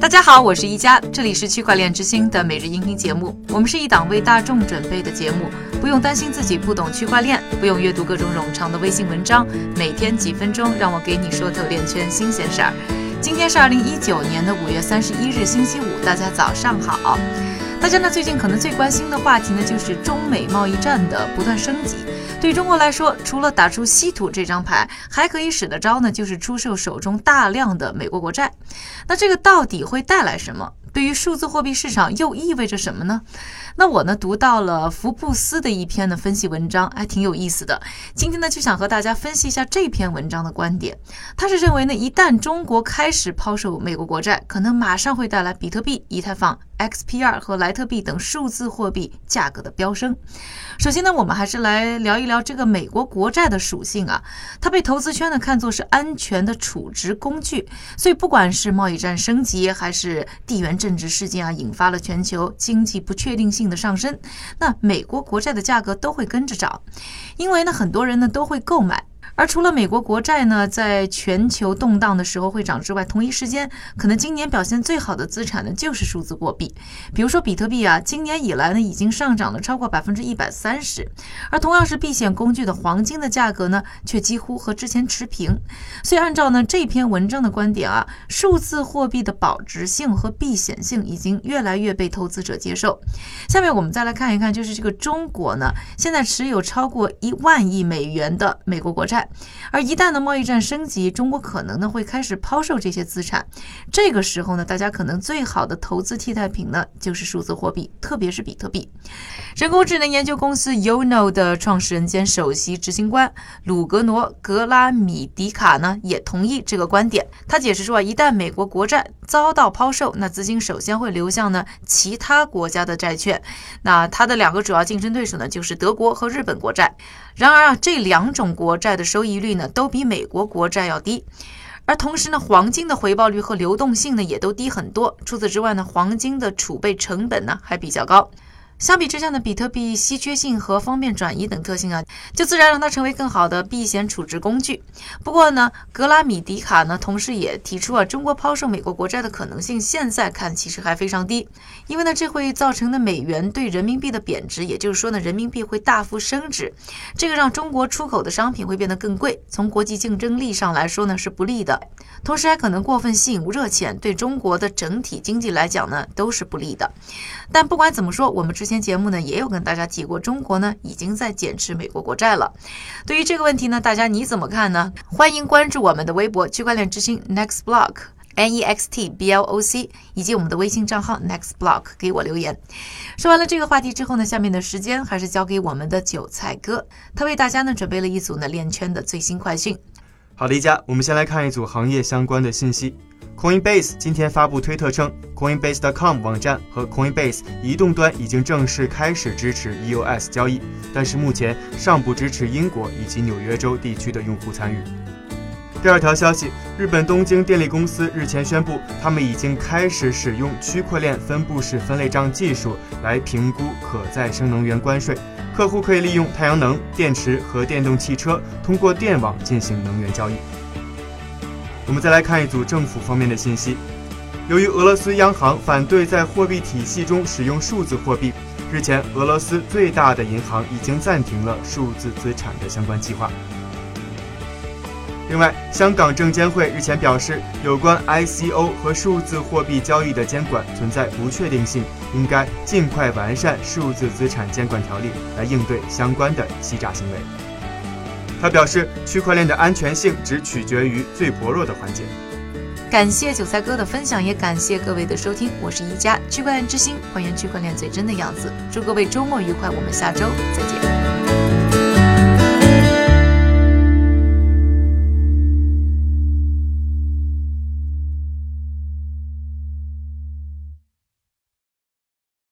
大家好，我是一加，这里是区块链之星的每日音频节目。我们是一档为大众准备的节目，不用担心自己不懂区块链，不用阅读各种冗长的微信文章，每天几分钟，让我给你说透链圈新鲜事儿。今天是二零一九年的五月三十一日，星期五，大家早上好。大家呢最近可能最关心的话题呢，就是中美贸易战的不断升级。对中国来说，除了打出稀土这张牌，还可以使得招呢，就是出售手中大量的美国国债。那这个到底会带来什么？对于数字货币市场又意味着什么呢？那我呢读到了福布斯的一篇的分析文章，还挺有意思的。今天呢就想和大家分析一下这篇文章的观点。他是认为呢，一旦中国开始抛售美国国债，可能马上会带来比特币、以太坊、XPR 和莱特币等数字货币价格的飙升。首先呢，我们还是来聊一聊这个美国国债的属性啊。它被投资圈呢看作是安全的储值工具，所以不管是贸易战升级，还是地缘政治事件啊，引发了全球经济不确定性。的上升，那美国国债的价格都会跟着涨，因为呢，很多人呢都会购买。而除了美国国债呢，在全球动荡的时候会涨之外，同一时间可能今年表现最好的资产呢，就是数字货币。比如说比特币啊，今年以来呢，已经上涨了超过百分之一百三十。而同样是避险工具的黄金的价格呢，却几乎和之前持平。所以按照呢这篇文章的观点啊，数字货币的保值性和避险性已经越来越被投资者接受。下面我们再来看一看，就是这个中国呢，现在持有超过一万亿美元的美国国债。而一旦呢贸易战升级，中国可能呢会开始抛售这些资产。这个时候呢，大家可能最好的投资替代品呢就是数字货币，特别是比特币。人工智能研究公司 Uno 的创始人兼首席执行官鲁格诺·格拉米迪卡呢也同意这个观点。他解释说啊，一旦美国国债遭到抛售，那资金首先会流向呢其他国家的债券。那他的两个主要竞争对手呢就是德国和日本国债。然而啊，这两种国债的收益率呢，都比美国国债要低，而同时呢，黄金的回报率和流动性呢，也都低很多。除此之外呢，黄金的储备成本呢，还比较高。相比之下呢，比特币稀缺性和方便转移等特性啊，就自然让它成为更好的避险储值工具。不过呢，格拉米迪卡呢，同时也提出啊，中国抛售美国国债的可能性现在看其实还非常低，因为呢，这会造成的美元对人民币的贬值，也就是说呢，人民币会大幅升值，这个让中国出口的商品会变得更贵，从国际竞争力上来说呢是不利的，同时还可能过分吸引热钱，对中国的整体经济来讲呢都是不利的。但不管怎么说，我们之前节目呢也有跟大家提过，中国呢已经在减持美国国债了。对于这个问题呢，大家你怎么看呢？欢迎关注我们的微博区块链之星 Next Block N E X T B L O C，以及我们的微信账号 Next Block 给我留言。说完了这个话题之后呢，下面的时间还是交给我们的韭菜哥，他为大家呢准备了一组呢链圈的最新快讯。好的，一家，我们先来看一组行业相关的信息。Coinbase 今天发布推特称，Coinbase.com 网站和 Coinbase 移动端已经正式开始支持 EOS 交易，但是目前尚不支持英国以及纽约州地区的用户参与。第二条消息，日本东京电力公司日前宣布，他们已经开始使用区块链分布式分类账技术来评估可再生能源关税，客户可以利用太阳能、电池和电动汽车通过电网进行能源交易。我们再来看一组政府方面的信息。由于俄罗斯央行反对在货币体系中使用数字货币，日前俄罗斯最大的银行已经暂停了数字资产的相关计划。另外，香港证监会日前表示，有关 ICO 和数字货币交易的监管存在不确定性，应该尽快完善数字资产监管条例，来应对相关的欺诈行为。他表示，区块链的安全性只取决于最薄弱的环节。感谢韭菜哥的分享，也感谢各位的收听。我是一加区块链之星，还原区块链最真的样子。祝各位周末愉快，我们下周再见。